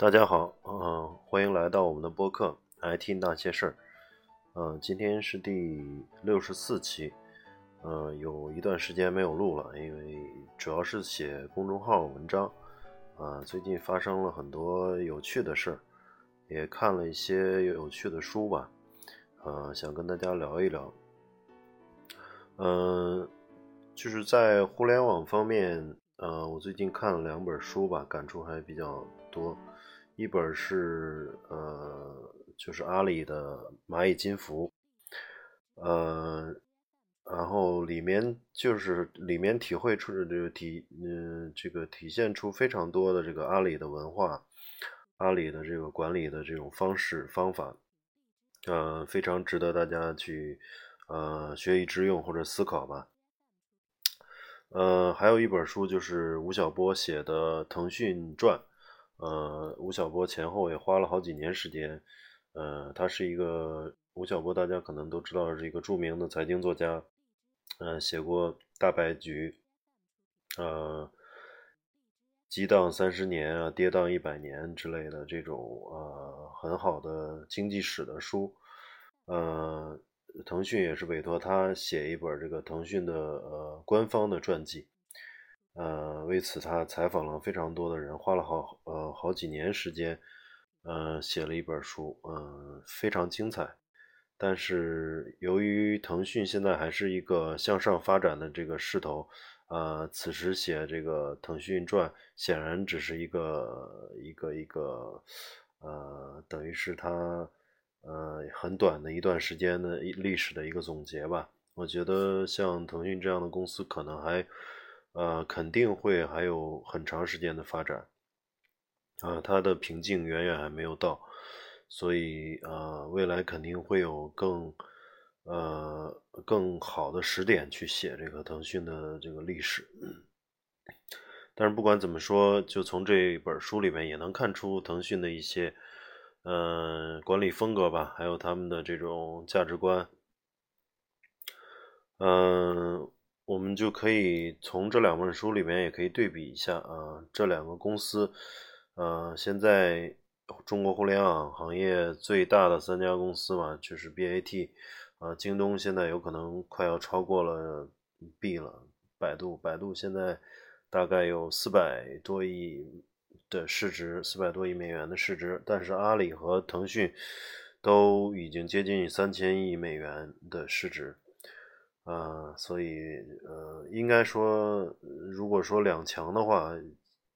大家好，嗯，欢迎来到我们的播客《IT 那些事儿》。嗯，今天是第六十四期，嗯，有一段时间没有录了，因为主要是写公众号文章。啊，最近发生了很多有趣的事儿，也看了一些有趣的书吧。呃，想跟大家聊一聊。嗯，就是在互联网方面，呃，我最近看了两本书吧，感触还比较多。一本是呃，就是阿里的蚂蚁金服，呃，然后里面就是里面体会出这个体嗯，这个体现出非常多的这个阿里的文化，阿里的这个管理的这种方式方法，呃，非常值得大家去呃学以致用或者思考吧。呃，还有一本书就是吴晓波写的《腾讯传》。呃，吴晓波前后也花了好几年时间。呃，他是一个吴晓波，大家可能都知道是一个著名的财经作家。呃，写过《大白局》、呃，《激荡三十年》啊，《跌宕一百年》之类的这种呃很好的经济史的书。呃，腾讯也是委托他写一本这个腾讯的呃官方的传记。呃，为此他采访了非常多的人，花了好呃好几年时间，呃写了一本书，嗯，非常精彩。但是由于腾讯现在还是一个向上发展的这个势头，呃，此时写这个《腾讯传》显然只是一个一个一个，呃，等于是他呃很短的一段时间的历史的一个总结吧。我觉得像腾讯这样的公司可能还。呃，肯定会还有很长时间的发展，啊，它的瓶颈远远还没有到，所以呃，未来肯定会有更呃更好的时点去写这个腾讯的这个历史。但是不管怎么说，就从这本书里面也能看出腾讯的一些嗯管理风格吧，还有他们的这种价值观，嗯。我们就可以从这两本书里面也可以对比一下啊，这两个公司，呃，现在中国互联网行业最大的三家公司嘛，就是 BAT，啊，京东现在有可能快要超过了 B 了，百度，百度现在大概有四百多亿的市值，四百多亿美元的市值，但是阿里和腾讯都已经接近三千亿美元的市值。呃，所以呃，应该说，如果说两强的话，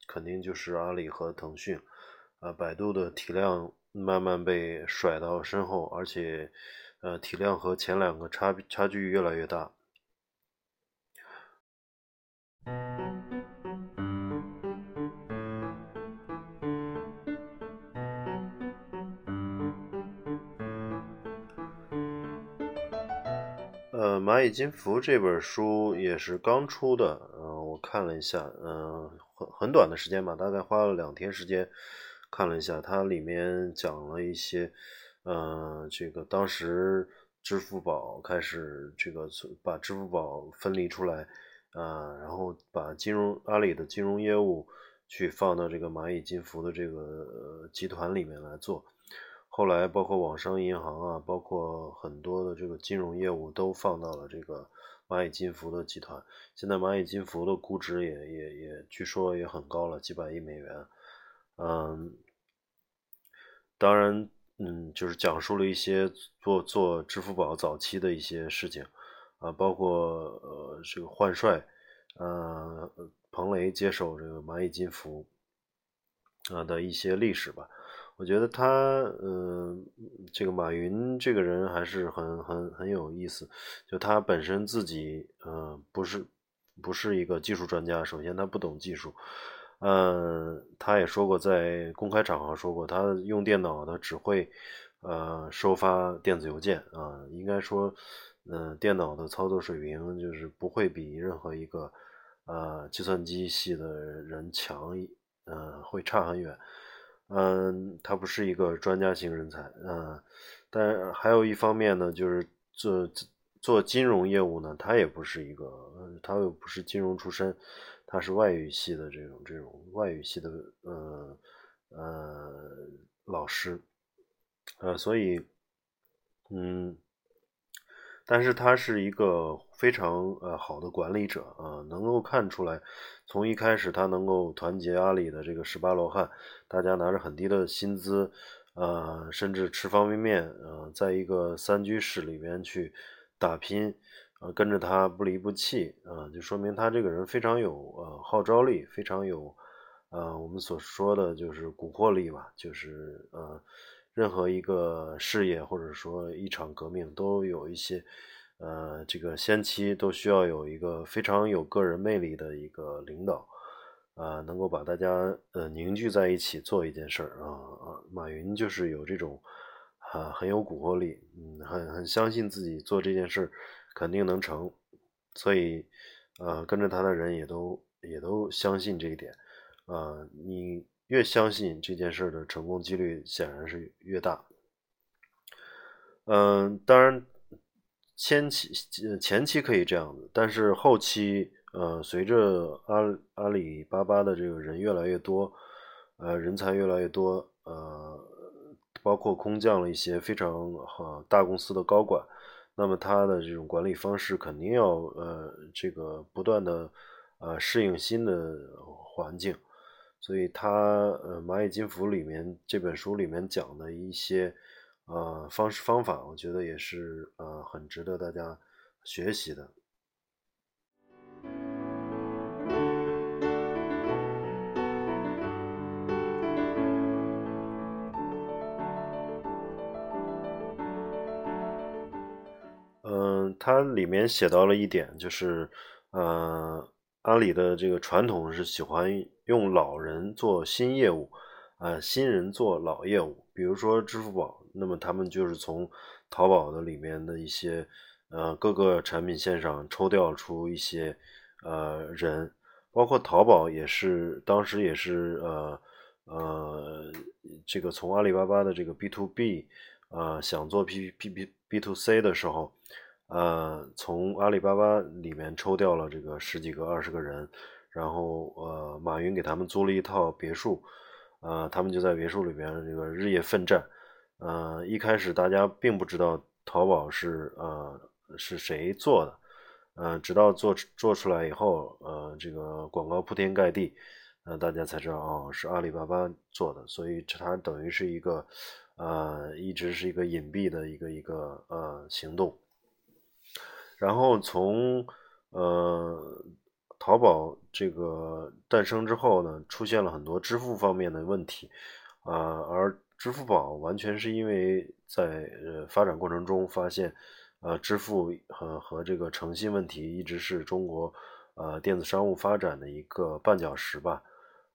肯定就是阿里和腾讯。啊，百度的体量慢慢被甩到身后，而且呃，体量和前两个差差距越来越大。呃，蚂蚁金服这本书也是刚出的，嗯，我看了一下，嗯，很很短的时间吧，大概花了两天时间看了一下，它里面讲了一些，呃，这个当时支付宝开始这个把支付宝分离出来，啊，然后把金融阿里的金融业务去放到这个蚂蚁金服的这个集团里面来做。后来，包括网商银行啊，包括很多的这个金融业务都放到了这个蚂蚁金服的集团。现在蚂蚁金服的估值也也也据说也很高了，几百亿美元。嗯，当然，嗯，就是讲述了一些做做支付宝早期的一些事情啊，包括呃这个换帅，呃彭雷接手这个蚂蚁金服啊的一些历史吧。我觉得他，嗯，这个马云这个人还是很很很有意思。就他本身自己，嗯，不是不是一个技术专家。首先，他不懂技术。嗯，他也说过，在公开场合说过，他用电脑的只会，呃，收发电子邮件啊。应该说，嗯，电脑的操作水平就是不会比任何一个，呃，计算机系的人强，嗯，会差很远。嗯，他不是一个专家型人才，嗯，但还有一方面呢，就是做做金融业务呢，他也不是一个，他又不是金融出身，他是外语系的这种这种外语系的，呃呃老师，呃，所以，嗯。但是他是一个非常呃好的管理者啊，能够看出来，从一开始他能够团结阿里的这个十八罗汉，大家拿着很低的薪资，呃，甚至吃方便面，呃，在一个三居室里面去打拼，呃，跟着他不离不弃，啊，就说明他这个人非常有呃号召力，非常有，呃，我们所说的就是蛊惑力吧，就是呃。任何一个事业或者说一场革命，都有一些，呃，这个先期都需要有一个非常有个人魅力的一个领导，啊，能够把大家呃凝聚在一起做一件事儿啊啊，马云就是有这种啊很有蛊惑力，嗯，很很相信自己做这件事肯定能成，所以呃跟着他的人也都也都相信这一点，啊，你。越相信这件事的成功几率显然是越大。嗯，当然前期前期可以这样子，但是后期呃，随着阿阿里巴巴的这个人越来越多，呃，人才越来越多，呃，包括空降了一些非常好大公司的高管，那么他的这种管理方式肯定要呃这个不断的呃适应新的环境。所以他呃，《蚂蚁金服》里面这本书里面讲的一些呃方式方法，我觉得也是呃很值得大家学习的。嗯，它里面写到了一点，就是呃。阿里的这个传统是喜欢用老人做新业务，啊，新人做老业务。比如说支付宝，那么他们就是从淘宝的里面的一些呃各个产品线上抽调出一些呃人，包括淘宝也是当时也是呃呃这个从阿里巴巴的这个 B to B 啊想做 P P B B to C 的时候。呃，从阿里巴巴里面抽调了这个十几个、二十个人，然后呃，马云给他们租了一套别墅，呃，他们就在别墅里边这个日夜奋战。呃，一开始大家并不知道淘宝是呃是谁做的，呃，直到做做出来以后，呃，这个广告铺天盖地，呃，大家才知道哦，是阿里巴巴做的。所以它等于是一个呃，一直是一个隐蔽的一个一个呃行动。然后从呃淘宝这个诞生之后呢，出现了很多支付方面的问题，啊，而支付宝完全是因为在呃发展过程中发现，呃，支付和和这个诚信问题一直是中国呃电子商务发展的一个绊脚石吧，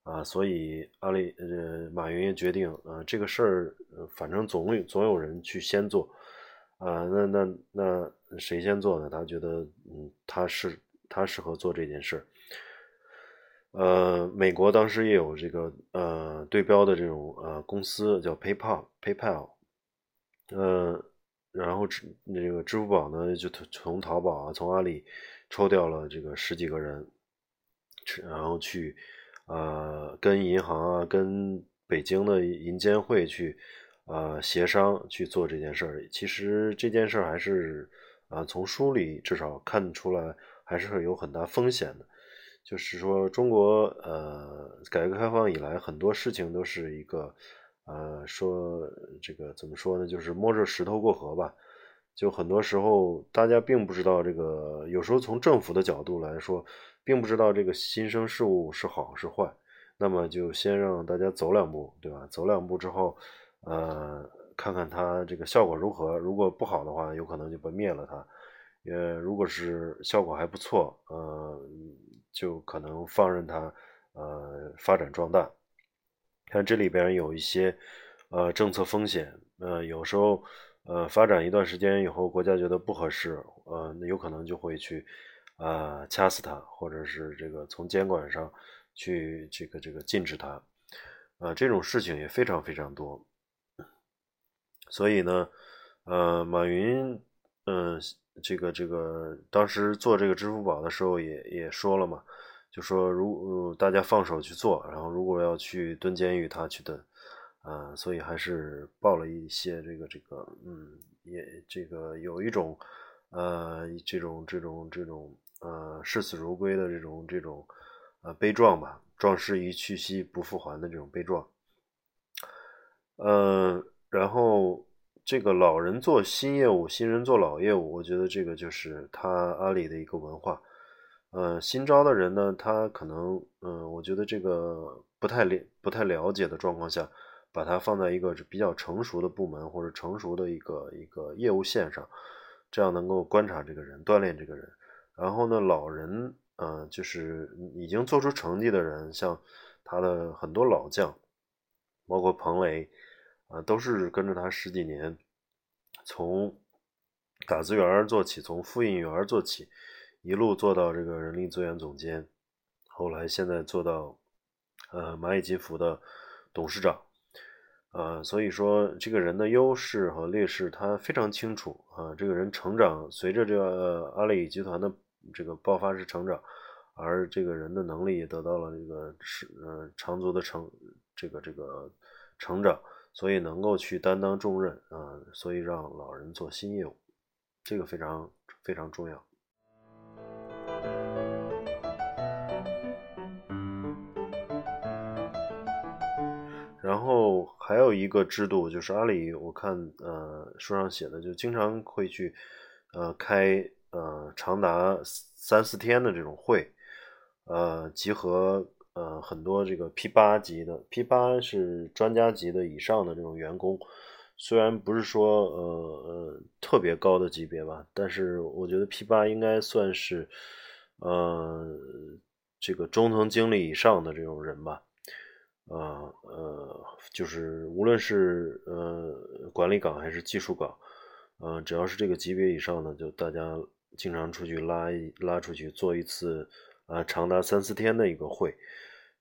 啊，所以阿里呃马云也决定，呃这个事儿反正总有总有人去先做。啊，那那那谁先做呢？他觉得，嗯，他是他适合做这件事。呃，美国当时也有这个呃对标的这种呃公司叫 PayPal，PayPal，呃，然后支那个支付宝呢就从淘宝啊，从阿里抽调了这个十几个人，然后去呃跟银行啊，跟北京的银监会去。呃，协商去做这件事儿，其实这件事儿还是，啊，从书里至少看出来还是有很大风险的。就是说，中国呃，改革开放以来，很多事情都是一个，呃，说这个怎么说呢？就是摸着石头过河吧。就很多时候，大家并不知道这个，有时候从政府的角度来说，并不知道这个新生事物是好是坏。那么就先让大家走两步，对吧？走两步之后，呃，看看它这个效果如何。如果不好的话，有可能就把灭了它。呃，如果是效果还不错，呃，就可能放任它，呃，发展壮大。看这里边有一些，呃，政策风险。呃，有时候，呃，发展一段时间以后，国家觉得不合适，呃，那有可能就会去，啊，掐死它，或者是这个从监管上。去这个这个禁止它，呃，这种事情也非常非常多，所以呢，呃，马云，嗯，这个这个当时做这个支付宝的时候也也说了嘛，就说如大家放手去做，然后如果要去蹲监狱，他去蹲，啊，所以还是报了一些这个这个，嗯，也这个有一种，呃，这种这种这种，呃，视死如归的这种这种。呃，悲壮吧，壮士一去兮不复还的这种悲壮。嗯，然后这个老人做新业务，新人做老业务，我觉得这个就是他阿里的一个文化。呃，新招的人呢，他可能，嗯，我觉得这个不太了不太了解的状况下，把它放在一个比较成熟的部门或者成熟的一个一个业务线上，这样能够观察这个人，锻炼这个人。然后呢，老人。嗯，就是已经做出成绩的人，像他的很多老将，包括彭雷，啊，都是跟着他十几年，从打字员做起，从复印员做起，一路做到这个人力资源总监，后来现在做到呃蚂蚁金服的董事长，啊，所以说这个人的优势和劣势他非常清楚啊，这个人成长随着这个阿里集团的。这个爆发式成长，而这个人的能力也得到了这个是呃长足的成这个这个成长，所以能够去担当重任啊，所以让老人做新业务，这个非常非常重要。然后还有一个制度就是阿里，我看呃书上写的，就经常会去呃开。呃，长达三四天的这种会，呃，集合呃很多这个 P 八级的，P 八是专家级的以上的这种员工，虽然不是说呃呃特别高的级别吧，但是我觉得 P 八应该算是呃这个中层经理以上的这种人吧，呃呃，就是无论是呃管理岗还是技术岗，呃，只要是这个级别以上的，就大家。经常出去拉一拉出去做一次，啊，长达三四天的一个会，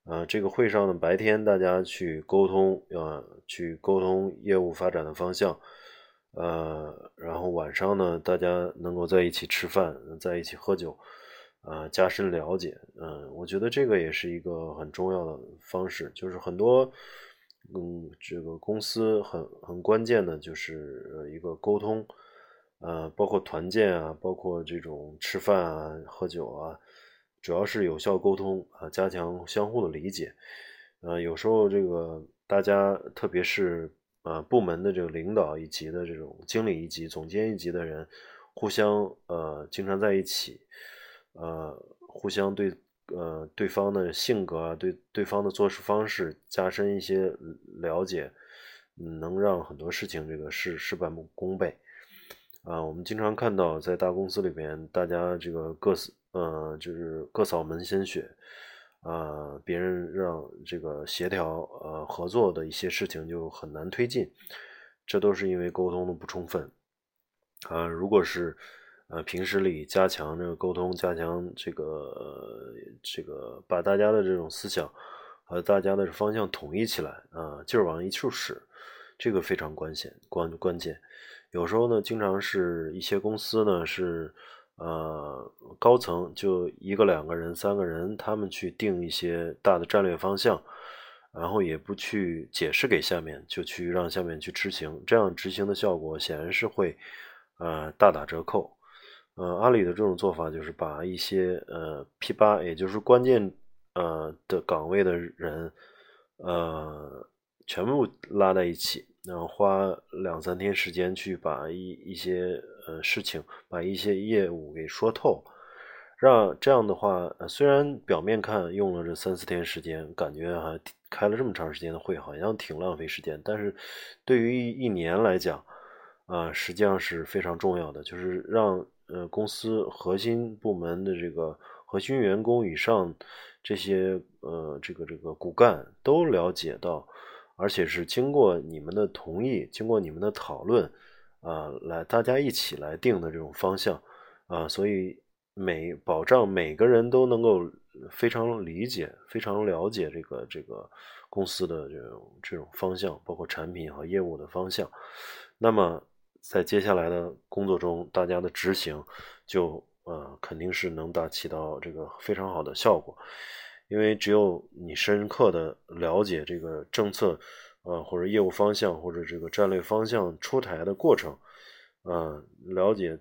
啊，这个会上呢，白天大家去沟通，啊，去沟通业务发展的方向，呃，然后晚上呢，大家能够在一起吃饭，在一起喝酒，啊，加深了解，嗯，我觉得这个也是一个很重要的方式，就是很多，嗯，这个公司很很关键的就是一个沟通。呃，包括团建啊，包括这种吃饭啊、喝酒啊，主要是有效沟通啊，加强相互的理解。呃，有时候这个大家，特别是呃部门的这个领导一级的这种经理一级、总监一级的人，互相呃经常在一起，呃，互相对呃对方的性格，对对方的做事方式加深一些了解，能让很多事情这个事事半功倍。啊，我们经常看到在大公司里边，大家这个各扫，呃，就是各扫门鲜血，啊，别人让这个协调，呃，合作的一些事情就很难推进，这都是因为沟通的不充分。啊，如果是，呃，平时里加强这个沟通，加强这个这个，把大家的这种思想和大家的方向统一起来，啊，劲儿往一处使，这个非常关键，关关键。有时候呢，经常是一些公司呢是，呃，高层就一个、两个人、三个人，他们去定一些大的战略方向，然后也不去解释给下面，就去让下面去执行，这样执行的效果显然是会，呃，大打折扣。呃，阿里的这种做法就是把一些呃 P 八，也就是关键呃的岗位的人，呃，全部拉在一起。然后花两三天时间去把一一些呃事情，把一些业务给说透，让这样的话，虽然表面看用了这三四天时间，感觉还开了这么长时间的会，好像挺浪费时间，但是对于一年来讲，啊，实际上是非常重要的，就是让呃公司核心部门的这个核心员工以上这些呃这个这个骨干都了解到，而且是经过你们的同意，经过你们的讨论，啊，来大家一起来定的这种方向，啊，所以。每保障每个人都能够非常理解、非常了解这个这个公司的这种这种方向，包括产品和业务的方向。那么在接下来的工作中，大家的执行就呃肯定是能达起到这个非常好的效果。因为只有你深刻的了解这个政策，呃或者业务方向或者这个战略方向出台的过程，呃了解。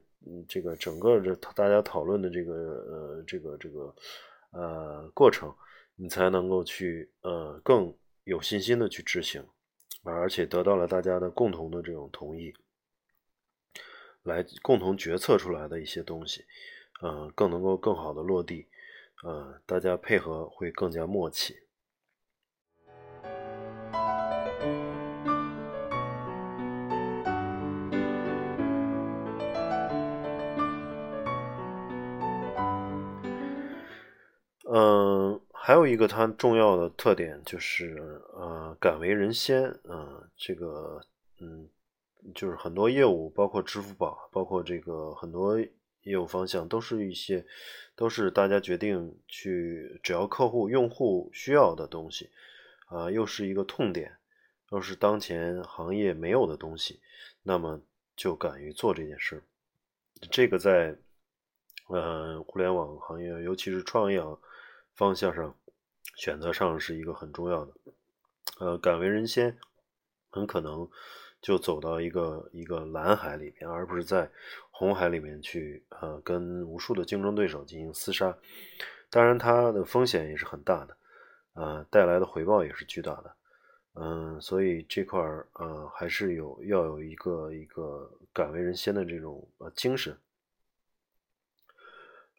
这个整个的大家讨论的这个呃，这个这个呃过程，你才能够去呃更有信心的去执行，而且得到了大家的共同的这种同意，来共同决策出来的一些东西，呃，更能够更好的落地，呃，大家配合会更加默契。嗯，还有一个它重要的特点就是，呃，敢为人先。嗯，这个，嗯，就是很多业务，包括支付宝，包括这个很多业务方向，都是一些，都是大家决定去，只要客户用户需要的东西，啊，又是一个痛点，又是当前行业没有的东西，那么就敢于做这件事。这个在，呃，互联网行业，尤其是创业。方向上，选择上是一个很重要的，呃，敢为人先，很可能就走到一个一个蓝海里面，而不是在红海里面去，呃，跟无数的竞争对手进行厮杀。当然，它的风险也是很大的，呃，带来的回报也是巨大的，嗯，所以这块儿，呃，还是有要有一个一个敢为人先的这种呃精神。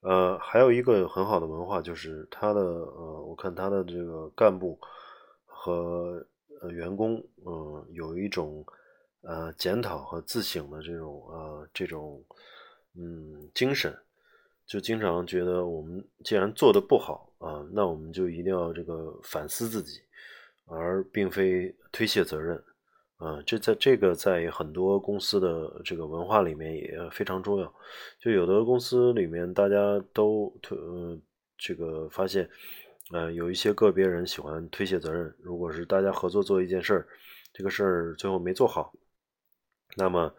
呃，还有一个很好的文化，就是他的呃，我看他的这个干部和呃员工，嗯，有一种呃检讨和自省的这种呃这种嗯精神，就经常觉得我们既然做的不好啊，那我们就一定要这个反思自己，而并非推卸责任。啊，这在这个在很多公司的这个文化里面也非常重要。就有的公司里面，大家都推，呃，这个发现，呃，有一些个别人喜欢推卸责任。如果是大家合作做一件事儿，这个事儿最后没做好，那么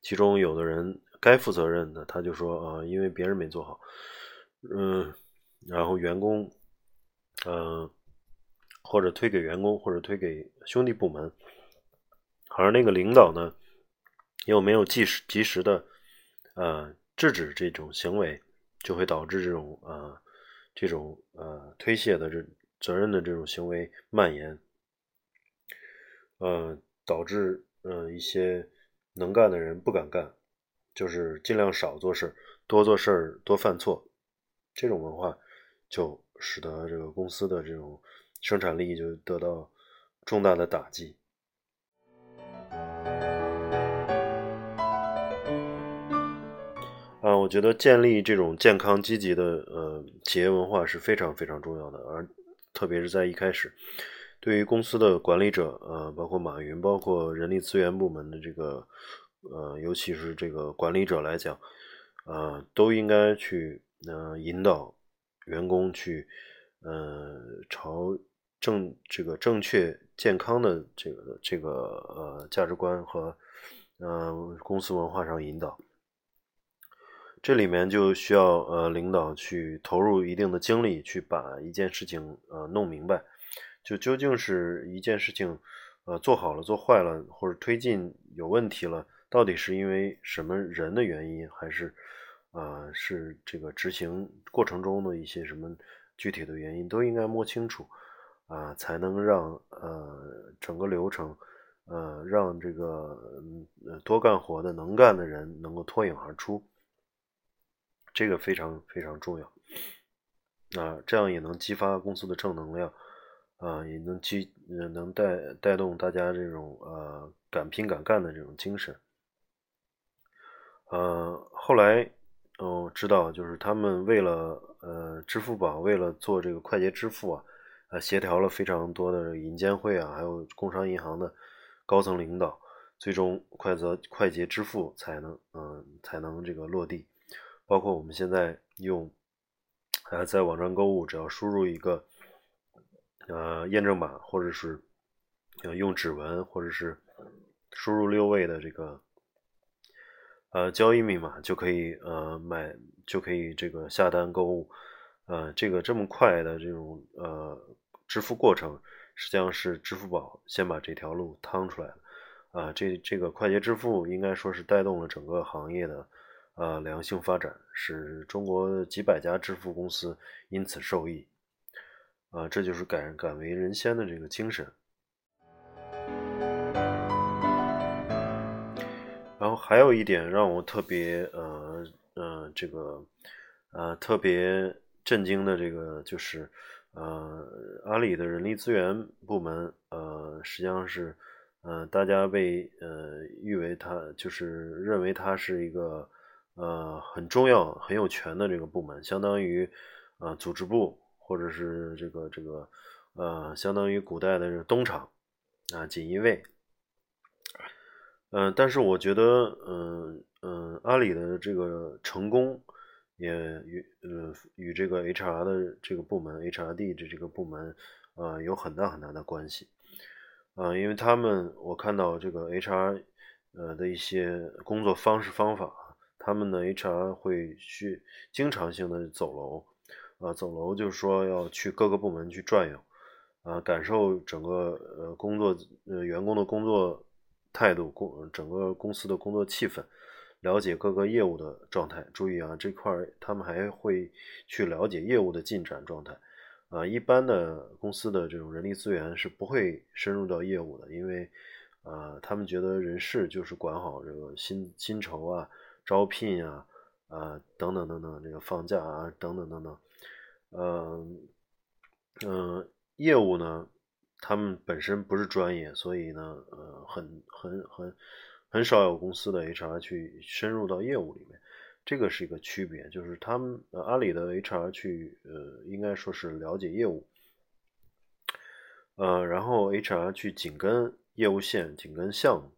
其中有的人该负责任的，他就说啊，因为别人没做好，嗯，然后员工，嗯，或者推给员工，或者推给兄弟部门。而那个领导呢，又没有及时及时的，呃，制止这种行为，就会导致这种呃，这种呃推卸的这责任的这种行为蔓延，呃，导致呃一些能干的人不敢干，就是尽量少做事多做事，多犯错，这种文化就使得这个公司的这种生产力就得到重大的打击。啊，我觉得建立这种健康积极的呃企业文化是非常非常重要的，而特别是在一开始，对于公司的管理者，呃，包括马云，包括人力资源部门的这个，呃，尤其是这个管理者来讲，呃，都应该去呃引导员工去呃朝正这个正确健康的这个这个呃价值观和呃公司文化上引导。这里面就需要呃领导去投入一定的精力，去把一件事情呃弄明白，就究竟是一件事情呃做好了做坏了，或者推进有问题了，到底是因为什么人的原因，还是啊是这个执行过程中的一些什么具体的原因，都应该摸清楚啊，才能让呃整个流程呃让这个多干活的能干的人能够脱颖而出。这个非常非常重要。啊，这样也能激发公司的正能量，啊，也能激能带带动大家这种呃敢拼敢干的这种精神。呃，后来哦知道，就是他们为了呃支付宝为了做这个快捷支付啊，呃协调了非常多的银监会啊，还有工商银行的高层领导，最终快则快捷支付才能嗯才能这个落地，包括我们现在用。呃，在网站购物，只要输入一个呃验证码，或者是用指纹，或者是输入六位的这个呃交易密码，就可以呃买，就可以这个下单购物。呃，这个这么快的这种呃支付过程，实际上是支付宝先把这条路趟出来了。啊，这这个快捷支付应该说是带动了整个行业的。呃，良性发展使中国几百家支付公司因此受益，啊，这就是敢敢为人先的这个精神。然后还有一点让我特别呃呃这个呃特别震惊的这个就是呃阿里的人力资源部门呃实际上是呃大家被呃誉为它就是认为它是一个。呃，很重要、很有权的这个部门，相当于呃组织部，或者是这个这个呃，相当于古代的这个东厂啊，锦衣卫。嗯，但是我觉得，嗯嗯，阿里的这个成功也与呃与这个 HR 的这个部门 HRD 的这个部门呃有很大很大的关系。啊，因为他们我看到这个 HR 呃的一些工作方式方法。他们的 HR 会去经常性的走楼，啊，走楼就是说要去各个部门去转悠，啊，感受整个呃工作呃员工的工作态度，工整个公司的工作气氛，了解各个业务的状态。注意啊，这块他们还会去了解业务的进展状态，啊，一般的公司的这种人力资源是不会深入到业务的，因为啊，他们觉得人事就是管好这个薪薪酬啊。招聘啊，啊等等等等，这个放假啊等等等等，嗯嗯，业务呢，他们本身不是专业，所以呢，呃，很很很很少有公司的 HR 去深入到业务里面，这个是一个区别，就是他们阿里的 HR 去，呃，应该说是了解业务，呃，然后 HR 去紧跟业务线，紧跟项目。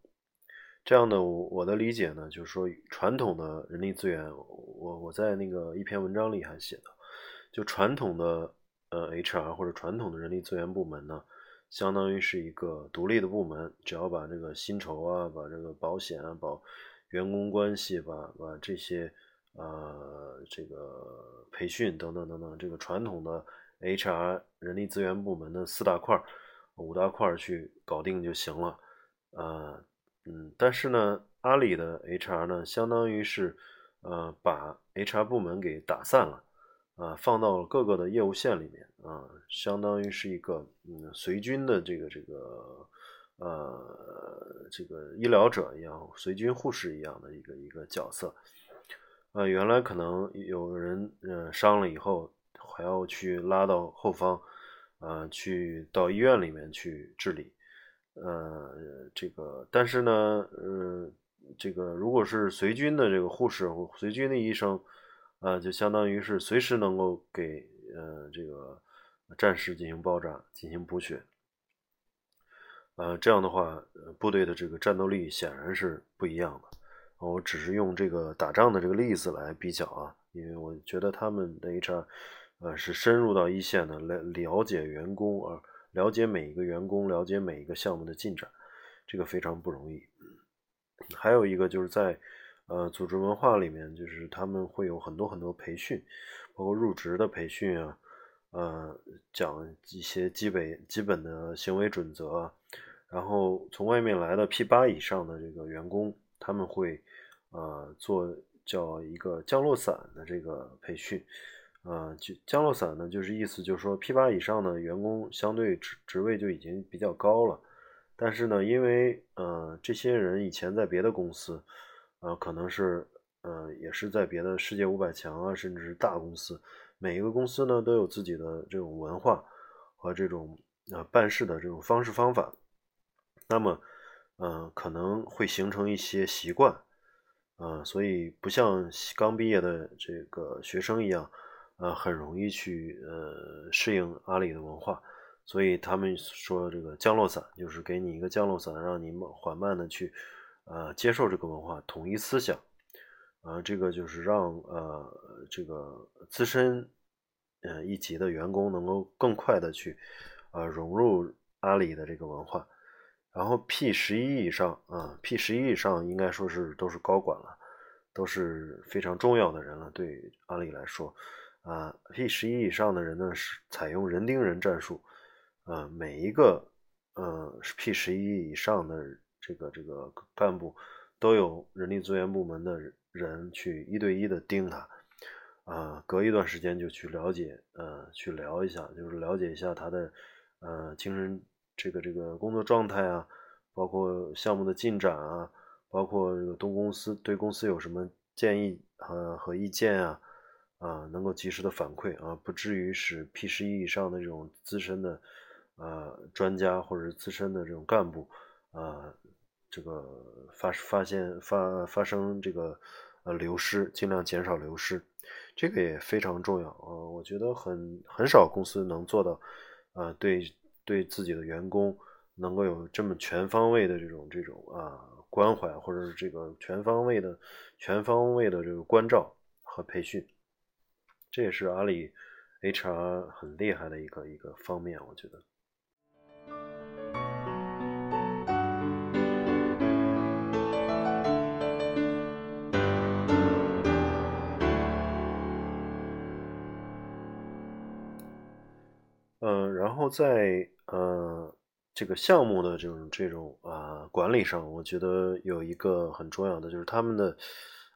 这样的我我的理解呢，就是说传统的人力资源，我我在那个一篇文章里还写的，就传统的呃 HR 或者传统的人力资源部门呢，相当于是一个独立的部门，只要把这个薪酬啊，把这个保险啊，保员工关系，把把这些呃这个培训等等等等，这个传统的 HR 人力资源部门的四大块五大块去搞定就行了，呃。嗯，但是呢，阿里的 HR 呢，相当于是，呃，把 HR 部门给打散了，啊，放到各个的业务线里面，啊，相当于是一个，嗯，随军的这个这个，呃，这个医疗者一样，随军护士一样的一个一个角色，呃，原来可能有人，呃，伤了以后，还要去拉到后方，啊，去到医院里面去治理。呃，这个，但是呢，呃，这个如果是随军的这个护士或随军的医生，呃，就相当于是随时能够给呃这个战士进行包扎、进行补血，呃，这样的话，部队的这个战斗力显然是不一样的。我只是用这个打仗的这个例子来比较啊，因为我觉得他们的 HR，呃，是深入到一线的来了解员工啊。了解每一个员工，了解每一个项目的进展，这个非常不容易。还有一个就是在呃组织文化里面，就是他们会有很多很多培训，包括入职的培训啊，呃讲一些基本基本的行为准则啊。然后从外面来的 P 八以上的这个员工，他们会呃做叫一个降落伞的这个培训。呃，就降落伞呢，就是意思就是说，P 八以上的员工相对职职位就已经比较高了，但是呢，因为呃这些人以前在别的公司，呃可能是呃，也是在别的世界五百强啊，甚至是大公司，每一个公司呢都有自己的这种文化和这种呃办事的这种方式方法，那么，嗯，可能会形成一些习惯，呃，所以不像刚毕业的这个学生一样，呃，很容易去呃适应阿里的文化。所以他们说这个降落伞就是给你一个降落伞，让你缓慢的去，呃，接受这个文化，统一思想，啊，这个就是让呃这个资深呃一级的员工能够更快的去，呃融入阿里的这个文化。然后 P 十一以上啊，P 十一以上应该说是都是高管了，都是非常重要的人了，对阿里来说，啊，P 十一以上的人呢是采用人盯人战术。呃，每一个呃 P 十一以上的这个这个干部，都有人力资源部门的人去一对一的盯他，啊，隔一段时间就去了解，呃，去聊一下，就是了解一下他的呃精神这个这个工作状态啊，包括项目的进展啊，包括这个东公司对公司有什么建议和和意见啊，啊，能够及时的反馈啊，不至于使 P 十一以上的这种资深的。呃，专家或者是资深的这种干部，啊，这个发发现发发生这个呃流失，尽量减少流失，这个也非常重要啊。我觉得很很少公司能做到，啊，对对自己的员工能够有这么全方位的这种这种啊关怀，或者是这个全方位的全方位的这个关照和培训，这也是阿里 HR 很厉害的一个一个方面，我觉得。嗯，然后在呃这个项目的这种这种啊管理上，我觉得有一个很重要的就是他们的，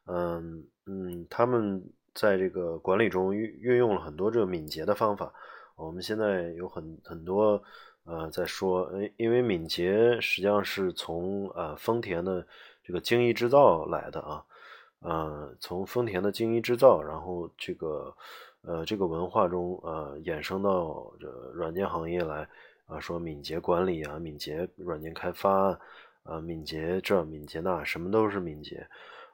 嗯嗯，他们在这个管理中运运用了很多这个敏捷的方法。我们现在有很很多呃在说，因为敏捷实际上是从呃丰田的这个精益制造来的啊，呃从丰田的精益制造，然后这个。呃，这个文化中，呃，衍生到这软件行业来，啊，说敏捷管理啊，敏捷软件开发，啊，敏捷这，敏捷那，什么都是敏捷，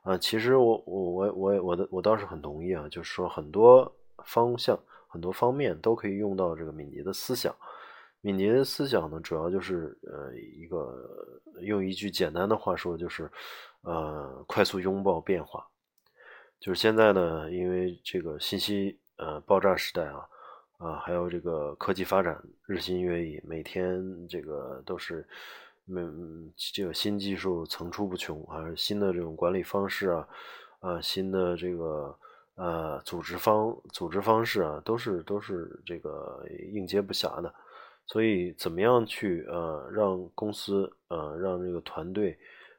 啊，其实我我我我我的我倒是很同意啊，就是说很多方向、很多方面都可以用到这个敏捷的思想。敏捷的思想呢，主要就是呃一个用一句简单的话说，就是呃快速拥抱变化。就是现在呢，因为这个信息。呃，爆炸时代啊，啊，还有这个科技发展日新月异，每天这个都是，嗯，这个新技术层出不穷，还是新的这种管理方式啊，啊，新的这个呃组织方组织方式啊，都是都是这个应接不暇的。所以，怎么样去呃让公司呃让这个团队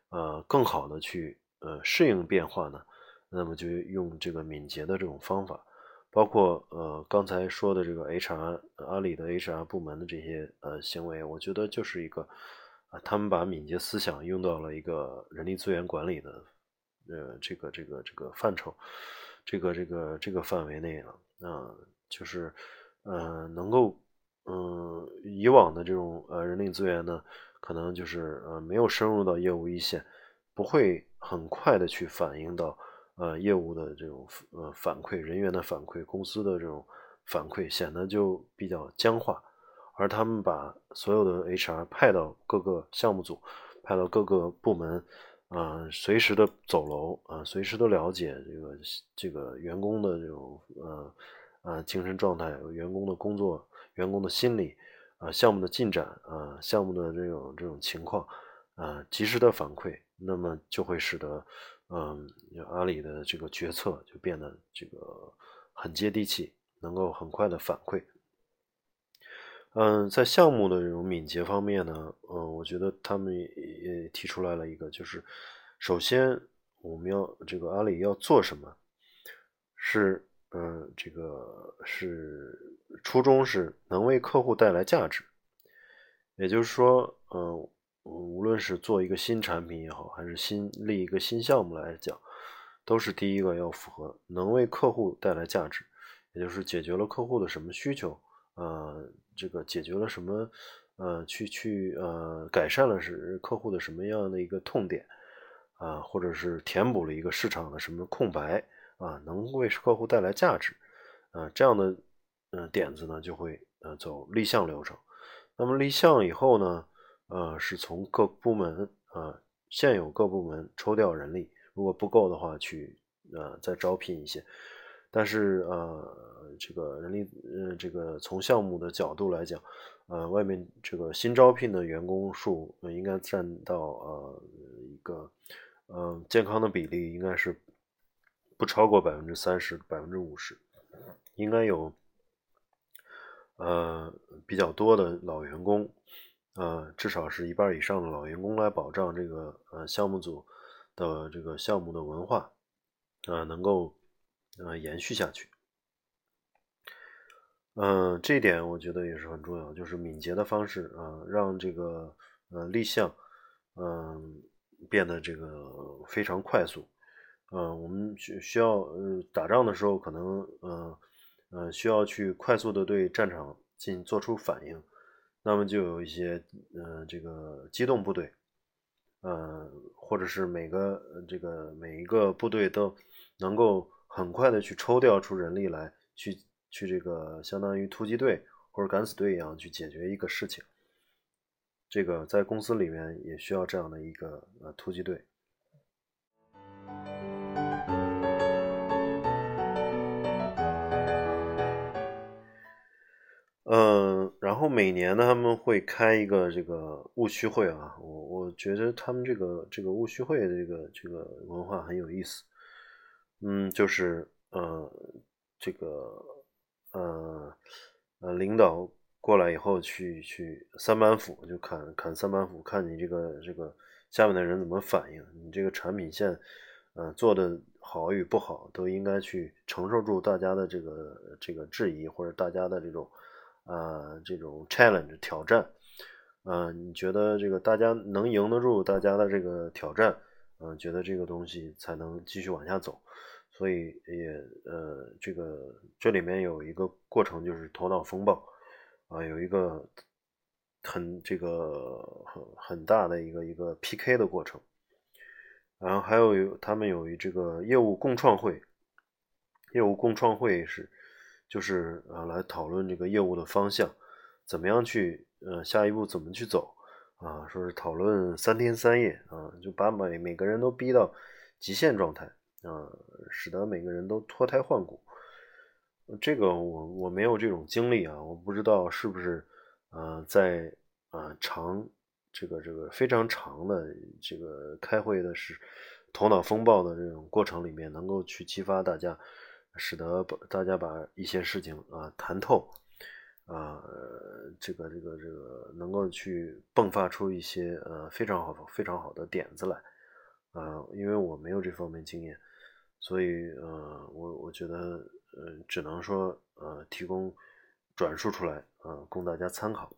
呃更好的去呃适应变化呢？那么就用这个敏捷的这种方法。包括呃刚才说的这个 HR 阿里的 HR 部门的这些呃行为，我觉得就是一个啊，他们把敏捷思想用到了一个人力资源管理的呃这个这个这个范畴，这个这个这个范围内了啊，就是呃能够嗯以往的这种呃人力资源呢，可能就是呃没有深入到业务一线，不会很快的去反映到。呃，业务的这种呃反馈，人员的反馈，公司的这种反馈，显得就比较僵化。而他们把所有的 HR 派到各个项目组，派到各个部门，啊，随时的走楼，啊，随时都了解这个这个员工的这种呃呃精神状态，员工的工作，员工的心理，啊，项目的进展，啊，项目的这种这种情况，啊，及时的反馈，那么就会使得。嗯，阿里的这个决策就变得这个很接地气，能够很快的反馈。嗯，在项目的这种敏捷方面呢，嗯，我觉得他们也提出来了一个，就是首先我们要这个阿里要做什么，是嗯，这个是初衷是能为客户带来价值，也就是说，嗯。无论是做一个新产品也好，还是新立一个新项目来讲，都是第一个要符合能为客户带来价值，也就是解决了客户的什么需求，呃，这个解决了什么，呃，去去呃改善了是客户的什么样的一个痛点，啊，或者是填补了一个市场的什么空白，啊，能为客户带来价值，啊，这样的呃点子呢就会呃走立项流程。那么立项以后呢，呃，是从各部门啊现有各部门抽调人力。如果不够的话，去呃再招聘一些，但是呃这个人力呃这个从项目的角度来讲，呃外面这个新招聘的员工数应该占到呃一个嗯健康的比例应该是不超过百分之三十百分之五十，应该有呃比较多的老员工，呃至少是一半以上的老员工来保障这个呃项目组。的这个项目的文化，呃，能够呃延续下去，嗯，这一点我觉得也是很重要，就是敏捷的方式啊，让这个呃立项，嗯，变得这个非常快速，嗯，我们需需要呃打仗的时候可能呃呃需要去快速的对战场进做出反应，那么就有一些嗯这个机动部队。呃，或者是每个这个每一个部队都能够很快的去抽调出人力来，去去这个相当于突击队或者敢死队一样去解决一个事情。这个在公司里面也需要这样的一个呃突击队。嗯，然后每年呢，他们会开一个这个务虚会啊，我我觉得他们这个这个务虚会的这个这个文化很有意思。嗯，就是呃这个呃呃领导过来以后去去三板斧就砍砍三板斧，看你这个这个下面的人怎么反应，你这个产品线呃做的好与不好，都应该去承受住大家的这个这个质疑或者大家的这种。啊，这种 challenge 挑战，嗯，你觉得这个大家能赢得住大家的这个挑战，嗯，觉得这个东西才能继续往下走，所以也呃，这个这里面有一个过程就是头脑风暴，啊，有一个很这个很很大的一个一个 PK 的过程，然后还有他们有一这个业务共创会，业务共创会是。就是呃，来讨论这个业务的方向，怎么样去呃下一步怎么去走啊？说是讨论三天三夜啊，就把每每个人都逼到极限状态啊，使得每个人都脱胎换骨。这个我我没有这种经历啊，我不知道是不是呃在啊长这个这个非常长的这个开会的是头脑风暴的这种过程里面，能够去激发大家。使得大家把一些事情啊谈透，啊，这个这个这个能够去迸发出一些呃非常好非常好的点子来，啊，因为我没有这方面经验，所以呃我我觉得呃只能说呃提供转述出来啊供大家参考。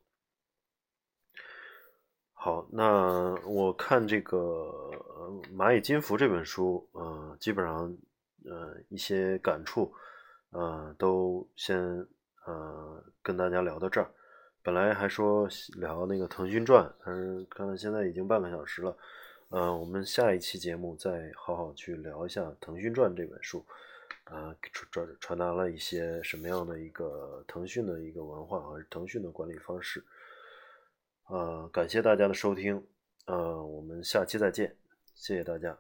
好，那我看这个《蚂蚁金服》这本书，呃，基本上。呃，一些感触，呃，都先呃跟大家聊到这儿。本来还说聊那个《腾讯传》，但是看看现在已经半个小时了，呃，我们下一期节目再好好去聊一下《腾讯传》这本书，啊，传传达了一些什么样的一个腾讯的一个文化和腾讯的管理方式。呃，感谢大家的收听，呃，我们下期再见，谢谢大家。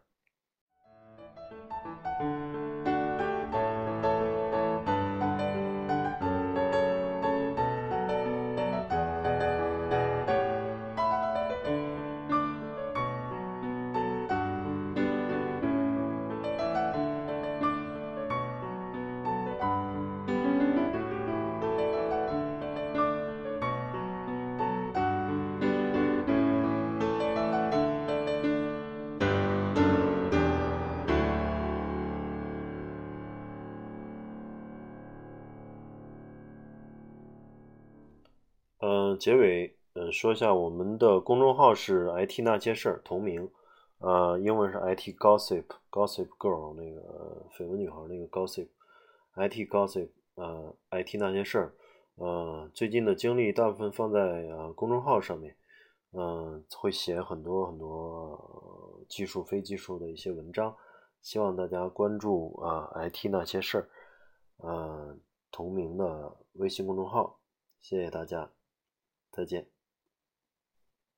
结尾，呃，说一下我们的公众号是 IT 那些事儿，同名，呃，英文是 IT Gossip，Gossip Girl 那个绯闻女孩那个 Gossip，IT Gossip，呃，IT 那些事儿，呃，最近的精力大部分放在呃公众号上面，嗯，会写很多很多技术非技术的一些文章，希望大家关注啊 IT 那些事儿，呃，同名的微信公众号，谢谢大家，再见。